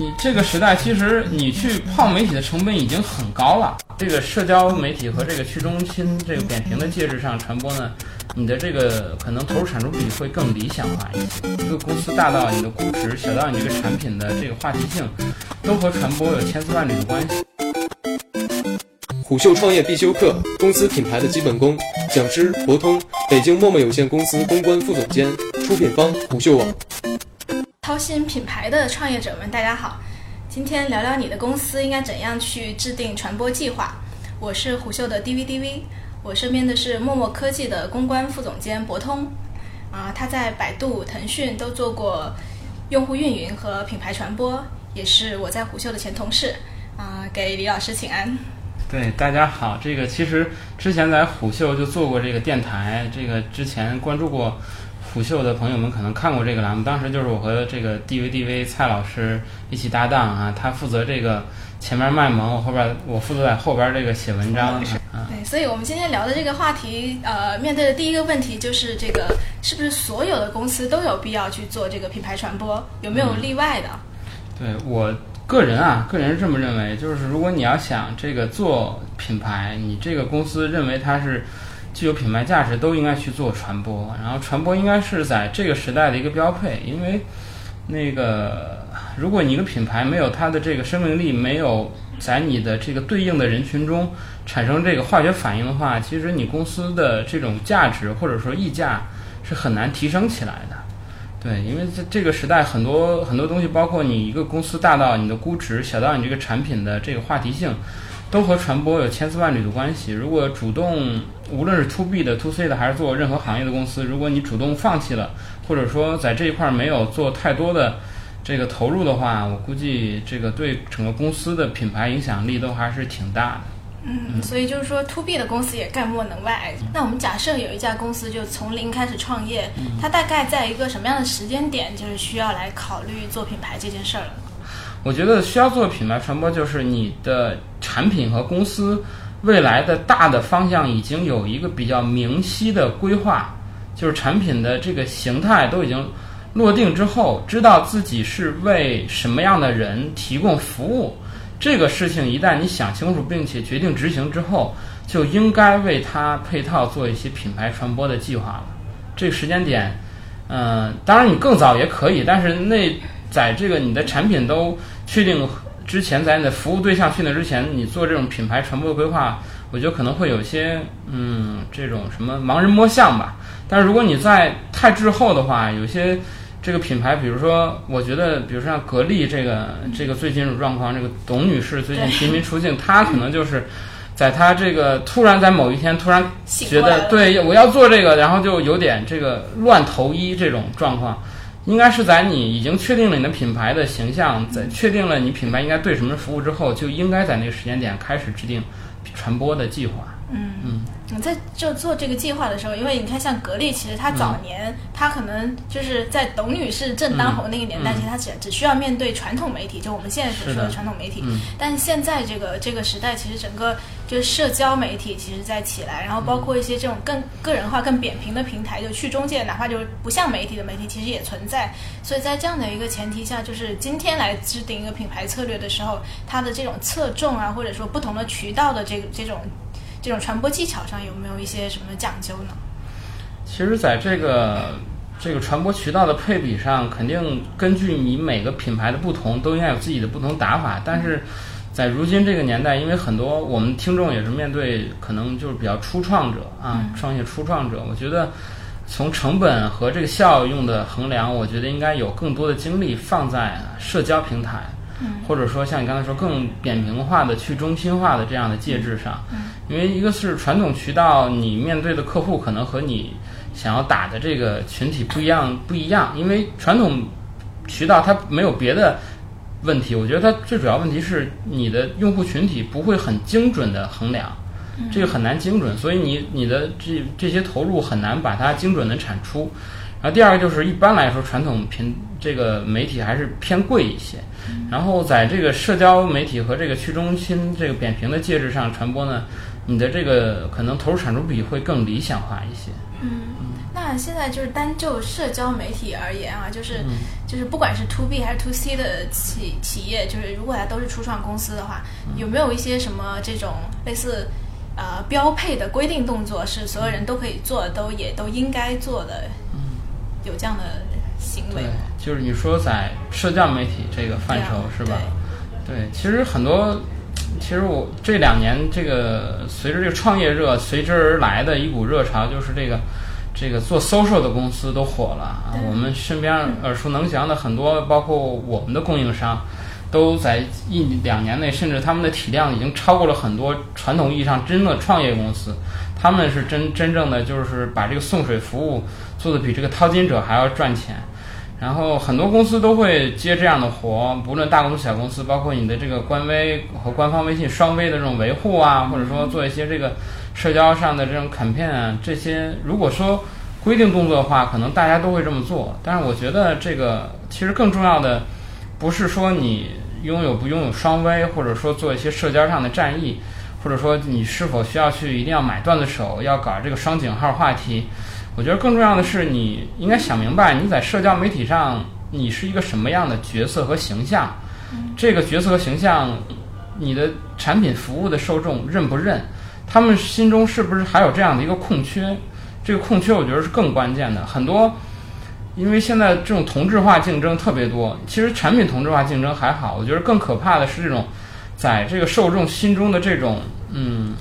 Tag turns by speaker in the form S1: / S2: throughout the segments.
S1: 你这个时代，其实你去泡媒体的成本已经很高了。这个社交媒体和这个去中心、这个扁平的介质上传播呢，你的这个可能投入产出比会更理想化一些。一个公司大到你的估值，小到你这个产品的这个话题性，都和传播有千丝万缕的关系。
S2: 虎嗅创业必修课：公司品牌的基本功。讲师：博通，北京陌陌有限公司公关副总监。出品方：虎嗅网。
S3: 操心品牌的创业者们，大家好。今天聊聊你的公司应该怎样去制定传播计划。我是虎嗅的 DVDV，我身边的是陌陌科技的公关副总监博通。啊，他在百度、腾讯都做过用户运营和品牌传播，也是我在虎嗅的前同事。啊，给李老师请安。
S1: 对，大家好。这个其实之前在虎嗅就做过这个电台，这个之前关注过虎嗅的朋友们可能看过这个栏目。当时就是我和这个 DVDV 蔡老师一起搭档啊，他负责这个前面卖萌，我后边我负责在后边这个写文章。
S3: 对，所以我们今天聊的这个话题，呃，面对的第一个问题就是这个是不是所有的公司都有必要去做这个品牌传播？有没有例外的？
S1: 对我。个人啊，个人是这么认为，就是如果你要想这个做品牌，你这个公司认为它是具有品牌价值，都应该去做传播。然后传播应该是在这个时代的一个标配，因为那个如果你一个品牌没有它的这个生命力，没有在你的这个对应的人群中产生这个化学反应的话，其实你公司的这种价值或者说溢价是很难提升起来的。对，因为这这个时代很多很多东西，包括你一个公司大到你的估值，小到你这个产品的这个话题性，都和传播有千丝万缕的关系。如果主动，无论是 to B 的、to C 的，还是做任何行业的公司，如果你主动放弃了，或者说在这一块没有做太多的这个投入的话，我估计这个对整个公司的品牌影响力都还是挺大的。
S3: 嗯，所以就是说，to B 的公司也概莫能外。那我们假设有一家公司就从零开始创业，它大概在一个什么样的时间点，就是需要来考虑做品牌这件事儿了？
S1: 我觉得需要做品牌传播，就是你的产品和公司未来的大的方向已经有一个比较明晰的规划，就是产品的这个形态都已经落定之后，知道自己是为什么样的人提供服务。这个事情一旦你想清楚并且决定执行之后，就应该为它配套做一些品牌传播的计划了。这个时间点，嗯，当然你更早也可以，但是那在这个你的产品都确定之前，在你的服务对象确定之前，你做这种品牌传播的规划，我觉得可能会有些嗯这种什么盲人摸象吧。但是如果你在太滞后的话，有些。这个品牌，比如说，我觉得，比如说像格力这个这个最近状况，这个董女士最近频频出镜，她可能就是在她这个突然在某一天突然觉得，对我要做这个，然后就有点这个乱投医这种状况，应该是在你已经确定了你的品牌的形象，在确定了你品牌应该对什么服务之后，就应该在那个时间点开始制定传播的计划。
S3: 嗯嗯。在就做这个计划的时候，因为你看，像格力，其实它早年它可能就是在董女士正当红那个年代，其实它只只需要面对传统媒体，就我们现在所说的传统媒体。但是现在这个这个时代，其实整个就是社交媒体其实在起来，然后包括一些这种更个人化、更扁平的平台，就去中介，哪怕就是不像媒体的媒体，其实也存在。所以在这样的一个前提下，就是今天来制定一个品牌策略的时候，它的这种侧重啊，或者说不同的渠道的这个这种。这种传播技巧上有没有一些什么讲究呢？
S1: 其实，在这个这个传播渠道的配比上，肯定根据你每个品牌的不同，都应该有自己的不同打法。但是在如今这个年代，因为很多我们听众也是面对可能就是比较初创者啊，创业初创者，我觉得从成本和这个效用的衡量，我觉得应该有更多的精力放在社交平台。或者说像你刚才说更扁平化的、去中心化的这样的介质上，因为一个是传统渠道，你面对的客户可能和你想要打的这个群体不一样，不一样。因为传统渠道它没有别的问题，我觉得它最主要问题是你的用户群体不会很精准的衡量，这个很难精准，所以你你的这这些投入很难把它精准的产出。然后第二个就是一般来说，传统平这个媒体还是偏贵一些。然后在这个社交媒体和这个去中心这个扁平的介质上传播呢，你的这个可能投入产出比会更理想化一些。
S3: 嗯，那现在就是单就社交媒体而言啊，就是、
S1: 嗯
S3: 就是不管是 to B 还是 to C 的企企业，就是如果它都是初创公司的话，
S1: 嗯
S3: 有没有一些什么这种类似呃标配的规定动作，是所有人都可以做，都也都应该做的？有这样的行为
S1: 就是你说在社交媒体这个范畴是吧？对，其实很多，其实我这两年这个随着这个创业热随之而来的一股热潮，就是这个这个做 social 的公司都火了啊。我们身边耳熟能详的很多，包括我们的供应商，都在一两年内，甚至他们的体量已经超过了很多传统意义上真的创业公司。他们是真真正的就是把这个送水服务做的比这个淘金者还要赚钱。然后很多公司都会接这样的活，不论大公司、小公司，包括你的这个官微和官方微信双微的这种维护啊，或者说做一些这个社交上的这种 campaign 啊，这些如果说规定动作的话，可能大家都会这么做。但是我觉得这个其实更重要的不是说你拥有不拥有双微，或者说做一些社交上的战役，或者说你是否需要去一定要买段子手，要搞这个双井号话题。我觉得更重要的是，你应该想明白你在社交媒体上你是一个什么样的角色和形象。这个角色和形象，你的产品服务的受众认不认？他们心中是不是还有这样的一个空缺？这个空缺我觉得是更关键的。很多，因为现在这种同质化竞争特别多，其实产品同质化竞争还好，我觉得更可怕的是这种在这个受众心中的这种嗯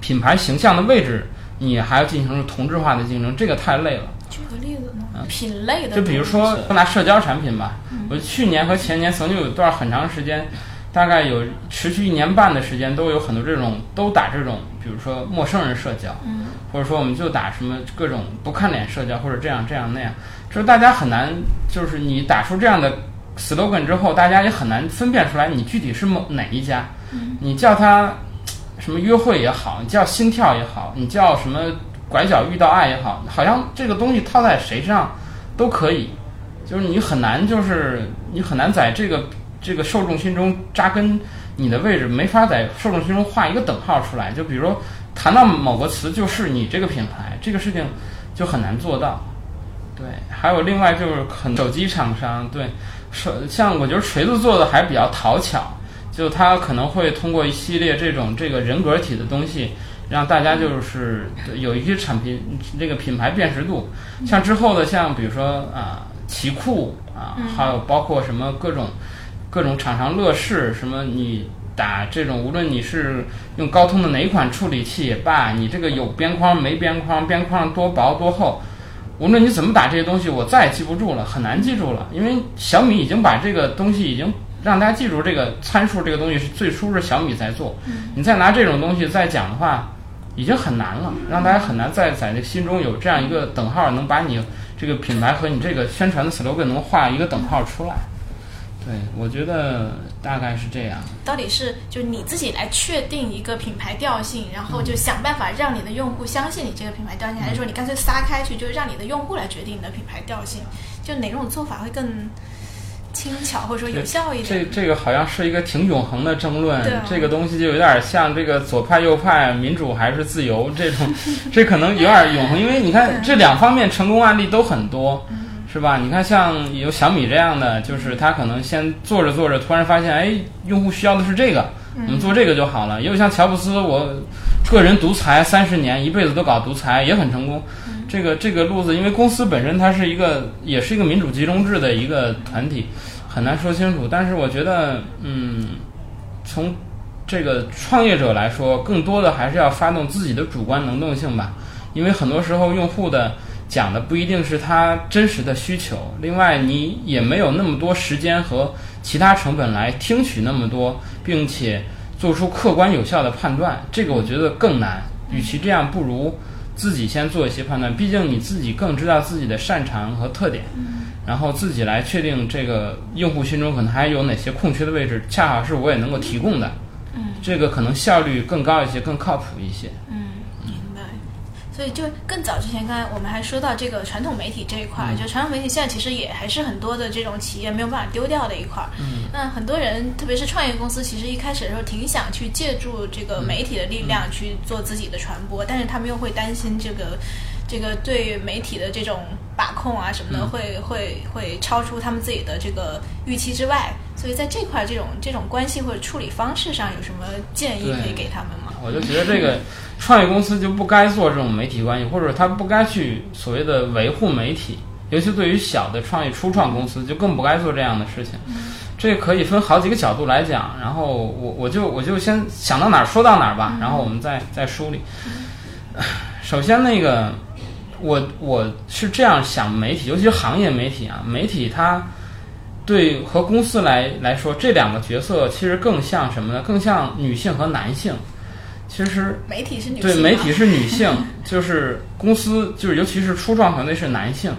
S1: 品牌形象的位置，你还要进行同质化的竞争，这个太累了。
S3: 举个例子呢？品类的，
S1: 就比如说拿社交产品吧，我去年和前年曾经有一段很长时间，大概有持续一年半的时间，都有很多这种都打这种，比如说陌生人社交，
S3: 嗯。
S1: 或者说我们就打什么各种不看脸社交，或者这样这样那样，就是大家很难，就是你打出这样的 slogan 之后，大家也很难分辨出来你具体是某哪一家，你叫它什么约会也好，你叫心跳也好，你叫什么拐角遇到爱也好，好像这个东西套在谁身上都可以，就是你很难，就是你很难在这个这个受众心中扎根，你的位置没法在受众心中画一个等号出来。就比如说谈到某个词就是你这个品牌，这个事情就很难做到。对，还有另外就是很手机厂商，对，手像我觉得锤子做的还比较讨巧，就它可能会通过一系列这种这个人格体的东西，让大家就是有一些产品这个品牌辨识度。像之后的像比如说啊奇酷啊，还有包括什么各种各种厂商乐视什么你。打这种，无论你是用高通的哪一款处理器也罢，你这个有边框没边框，边框多薄多厚，无论你怎么打这些东西，我再也记不住了，很难记住了，因为小米已经把这个东西已经让大家记住这个参数，这个东西是最初是小米在做，你再拿这种东西再讲的话，已经很难了，让大家很难再在这心中有这样一个等号，能把你这个品牌和你这个宣传的 slogan 能画一个等号出来。对，我觉得大概是这样。
S3: 到底是就你自己来确定一个品牌调性，然后就想办法让你的用户相信你这个品牌调性，还是说你干脆撒开去，就是让你的用户来决定你的品牌调性？就哪种做法会更轻巧，或者说有效一点？
S1: 这这个好像是一个挺永恒的争论，
S3: 对啊
S1: 这个东西就有点像这个左派右派、民主还是自由这种，这可能有点永恒，因为你看这两方面成功案例都很多。是吧？你看，像有小米这样的，就是他可能先做着做着，突然发现，哎，用户需要的是这个，我们做这个就好了。也有像乔布斯，我个人独裁三十年，一辈子都搞独裁，也很成功。这个这个路子，因为公司本身它是一个，也是一个民主集中制的一个团体，很难说清楚。但是我觉得，嗯，从这个创业者来说，更多的还是要发动自己的主观能动性吧，因为很多时候用户的。讲的不一定是他真实的需求，另外你也没有那么多时间和其他成本来听取那么多，并且做出客观有效的判断，这个我觉得更难。与其这样，不如自己先做一些判断，毕竟你自己更知道自己的擅长和特点，然后自己来确定这个用户心中可能还有哪些空缺的位置，恰好是我也能够提供的，这个可能效率更高一些，更靠谱一些。
S3: 所以就更早之前，刚才我们还说到这个传统媒体这一块，就传统媒体现在其实也还是很多的这种企业没有办法丢掉的一块。
S1: 嗯，
S3: 那很多人，特别是创业公司，其实一开始的时候挺想去借助这个媒体的力量去做自己的传播，但是他们又会担心这个这个对媒体的这种把控啊什么的，会会会超出他们自己的这个预期之外。所以在这块这种这种关系或者处理方式上，有什么建议可以给他们吗？
S1: 我就觉得这个。创业公司就不该做这种媒体关系，或者他不该去所谓的维护媒体，尤其对于小的创业初创公司，就更不该做这样的事情。这可以分好几个角度来讲，然后我我就我就先想到哪儿说到哪儿吧，然后我们再再梳理。首先，那个我我是这样想，媒体，尤其是行业媒体啊，媒体它对和公司来来说，这两个角色其实更像什么呢？更像女性和男性。其实
S3: 媒体是女
S1: 对媒体是女性，就是公司就是尤其是初创团队是男性，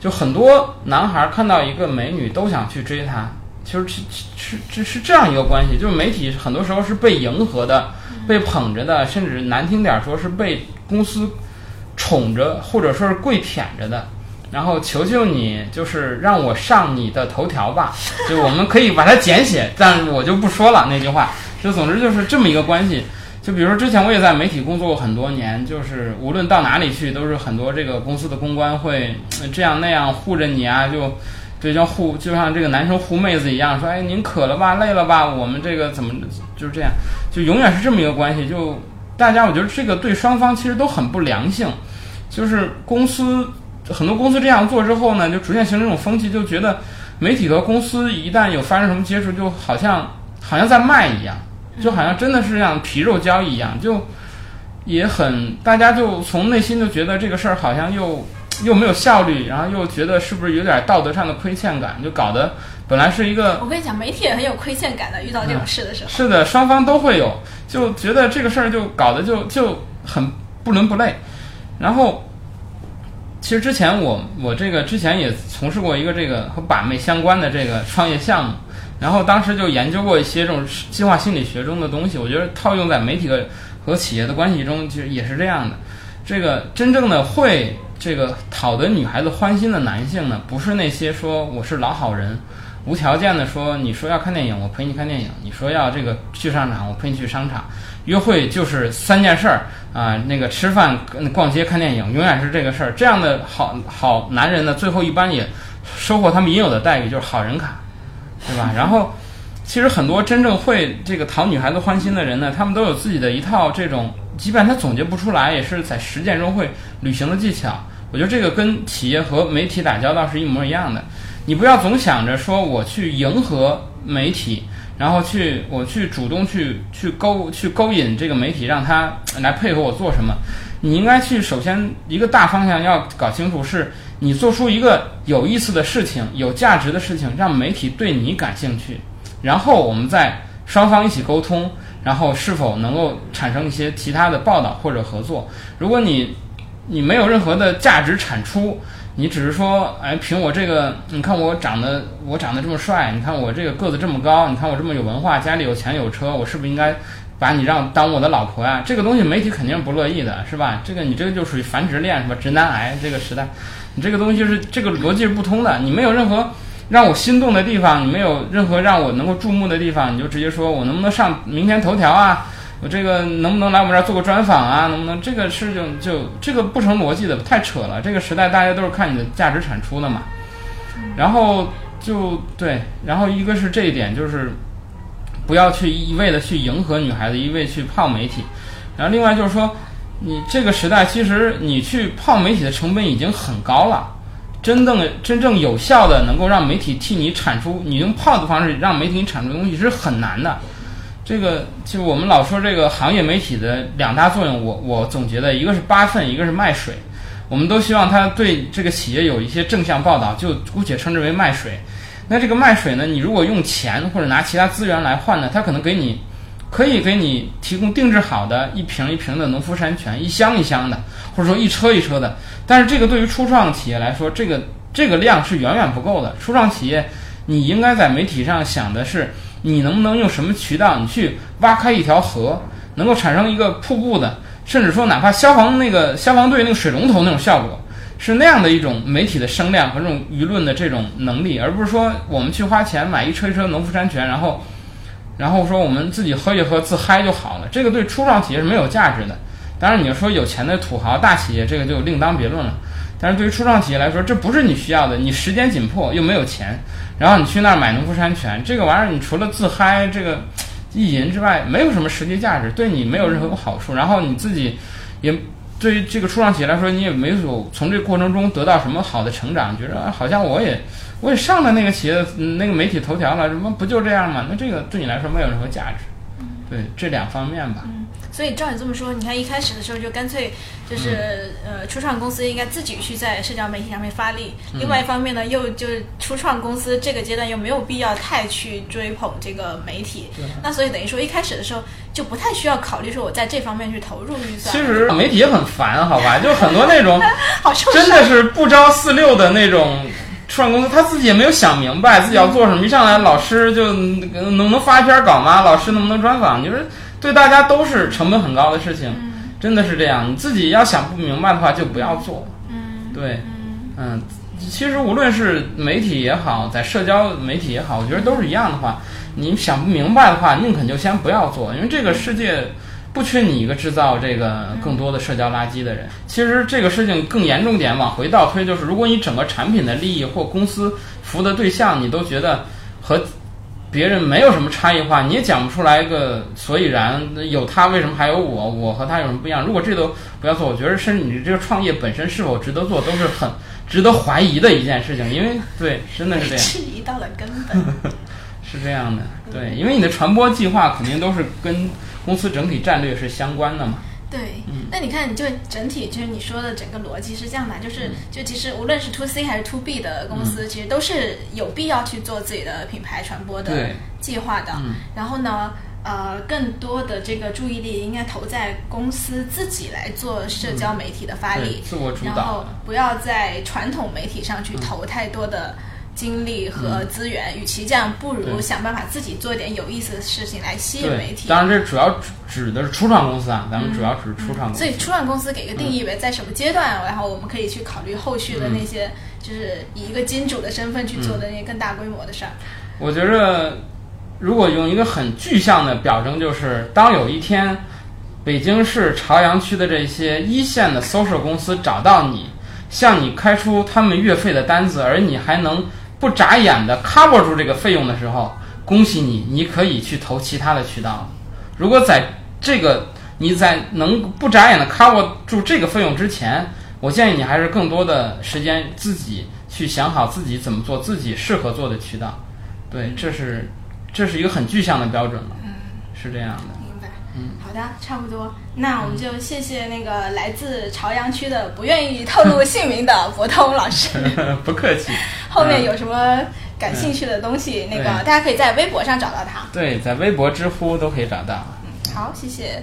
S1: 就很多男孩看到一个美女都想去追她，其实是是是是这样一个关系，就是媒体很多时候是被迎合的，被捧着的，甚至难听点说是被公司宠着，或者说是跪舔着的，然后求求你就是让我上你的头条吧，就我们可以把它简写，但我就不说了那句话，就总之就是这么一个关系。就比如说，之前我也在媒体工作过很多年，就是无论到哪里去，都是很多这个公司的公关会这样那样护着你啊，就就像护，就像这个男生护妹子一样，说，哎，您渴了吧，累了吧，我们这个怎么就是这样，就永远是这么一个关系。就大家，我觉得这个对双方其实都很不良性。就是公司很多公司这样做之后呢，就逐渐形成一种风气，就觉得媒体和公司一旦有发生什么接触，就好像好像在卖一样。就好像真的是像皮肉交易一样，就也很大家就从内心就觉得这个事儿好像又又没有效率，然后又觉得是不是有点道德上的亏欠感，就搞得本来是一个。
S3: 我跟你讲，媒体也很有亏欠感的，遇到这种事的时候。
S1: 是的，双方都会有，就觉得这个事儿就搞得就就很不伦不类。然后，其实之前我我这个之前也从事过一个这个和把妹相关的这个创业项目。然后当时就研究过一些这种计划心理学中的东西，我觉得套用在媒体和和企业的关系中，其实也是这样的。这个真正的会这个讨得女孩子欢心的男性呢，不是那些说我是老好人，无条件的说你说要看电影，我陪你看电影；你说要这个去商场，我陪你去商场。约会就是三件事儿啊，那个吃饭、逛街、看电影，永远是这个事儿。这样的好好男人呢，最后一般也收获他们应有的待遇，就是好人卡。对吧？然后，其实很多真正会这个讨女孩子欢心的人呢，他们都有自己的一套这种，即便他总结不出来，也是在实践中会履行的技巧。我觉得这个跟企业和媒体打交道是一模一样的。你不要总想着说我去迎合媒体，然后去我去主动去去勾去勾引这个媒体，让他来配合我做什么。你应该去首先一个大方向要搞清楚是。你做出一个有意思的事情、有价值的事情，让媒体对你感兴趣，然后我们再双方一起沟通，然后是否能够产生一些其他的报道或者合作。如果你你没有任何的价值产出，你只是说，哎，凭我这个，你看我长得我长得这么帅，你看我这个个子这么高，你看我这么有文化，家里有钱有车，我是不是应该把你让当我的老婆呀？这个东西媒体肯定是不乐意的，是吧？这个你这个就属于繁殖恋，是吧？直男癌这个时代。你这个东西是这个逻辑是不通的，你没有任何让我心动的地方，你没有任何让我能够注目的地方，你就直接说我能不能上明天头条啊？我这个能不能来我们这儿做个专访啊？能不能这个事情就这个不成逻辑的，太扯了。这个时代大家都是看你的价值产出的嘛。然后就对，然后一个是这一点，就是不要去一味的去迎合女孩子，一味去泡媒体。然后另外就是说。你这个时代，其实你去泡媒体的成本已经很高了，真正真正有效的能够让媒体替你产出，你用泡的方式让媒体产出东西是很难的。这个就我们老说这个行业媒体的两大作用，我我总结的一个是扒粪，一个是卖水。我们都希望他对这个企业有一些正向报道，就姑且称之为卖水。那这个卖水呢，你如果用钱或者拿其他资源来换呢，他可能给你。可以给你提供定制好的一瓶一瓶的农夫山泉，一箱一箱的，或者说一车一车的。但是这个对于初创企业来说，这个这个量是远远不够的。初创企业，你应该在媒体上想的是，你能不能用什么渠道，你去挖开一条河，能够产生一个瀑布的甚至说哪怕消防那个消防队那个水龙头那种效果，是那样的一种媒体的声量和这种舆论的这种能力，而不是说我们去花钱买一车一车农夫山泉，然后然后说我们自己喝一喝自嗨就好了，这个对初创企业是没有价值的。当然，你要说有钱的土豪大企业，这个就另当别论了。但是对于初创企业来说，这不是你需要的。你时间紧迫又没有钱，然后你去那儿买农夫山泉，这个玩意儿你除了自嗨这个意淫之外，没有什么实际价值，对你没有任何好处。然后你自己也对于这个初创企业来说，你也没有从这个过程中得到什么好的成长，觉得好像我也我也上了那个企业那个媒体头条了，什么不就这样吗？那这个对你来说没有任何价值。对这两方面吧。
S3: 嗯，所以照你这么说，你看一开始的时候就干脆就是、呃，初创公司应该自己去在社交媒体上面发力。另外一方面呢，又就是初创公司这个阶段又没有必要太去追捧这个媒体。那所以等于说一开始的时候就不太需要考虑说我在这方面去投入预算。
S1: 其实媒体也很烦，好吧？就很多那种 真的是不招四六的那种。初创公司他自己也没有想明白自己要做什么，一上来老师就能能发一篇稿吗？老师能不能专访？你说对大家都是成本很高的事情，真的是这样。你自己要想不明白的话，就不要做。
S3: 嗯，
S1: 对，嗯，其实无论是媒体也好，在社交媒体也好，我觉得都是一样的话，你想不明白的话，宁肯就先不要做，因为这个世界。不缺你一个制造这个更多的社交垃圾的人。其实这个事情更严重点，往回倒推，就是如果你整个产品的利益或公司服务的对象，你都觉得和别人没有什么差异化，你也讲不出来一个所以然。有他为什么还有我？我和他有什么不一样？如果这都不要做，我觉得甚至你这个创业本身是否值得做，都是很值得怀疑的一件事情。因为对，真的是这样。
S3: 质疑到了根本。
S1: 是这样的，对，因为你的传播计划肯定都是跟公司整体战略是相关的嘛。
S3: 对，那你看，你就整体就是你说的整个逻辑是这样的，就是就其实无论是 to C 还是 to B 的公司，其实都是有必要去做自己的品牌传播的计划的。然后呢，呃，更多的这个注意力应该投在公司自己来做社交媒体的发力，
S1: 自我主导，
S3: 然后不要在传统媒体上去投太多的。精力和资源，与其这样，不如想办法自己做一点有意思的事情来吸引媒体。
S1: 当然，这主要指的是初创公司啊，咱们主要指初创公司。
S3: 所以，初创公司给个定义为，在什么阶段，然后我们可以去考虑后续的那些，就是以一个金主的身份去做的那些更大规模的事儿。
S1: 我觉着，如果用一个很具象的表征，就是当有一天，北京市朝阳区的这些一线的 social 公司找到你，向你开出他们月费的单子，而你还能。不眨眼的 cover 住这个费用的时候，恭喜你，你可以去投其他的渠道。如果在这个你在能不眨眼的 cover 住这个费用之前，我建议你还是更多的时间自己去想好自己怎么做自己适合做的渠道。对，这是这是一个很具象的标准了。
S3: 嗯，
S1: 是这样的。
S3: 好的，差不多。那我们就谢谢那个来自朝阳区的不愿意透露姓名的博通老师。
S1: 不客气。
S3: 后面有什么感兴趣的东西，那个大家可以在微博上找到他。
S1: 对，在微博、知乎都可以找到。
S3: 嗯，好，谢谢。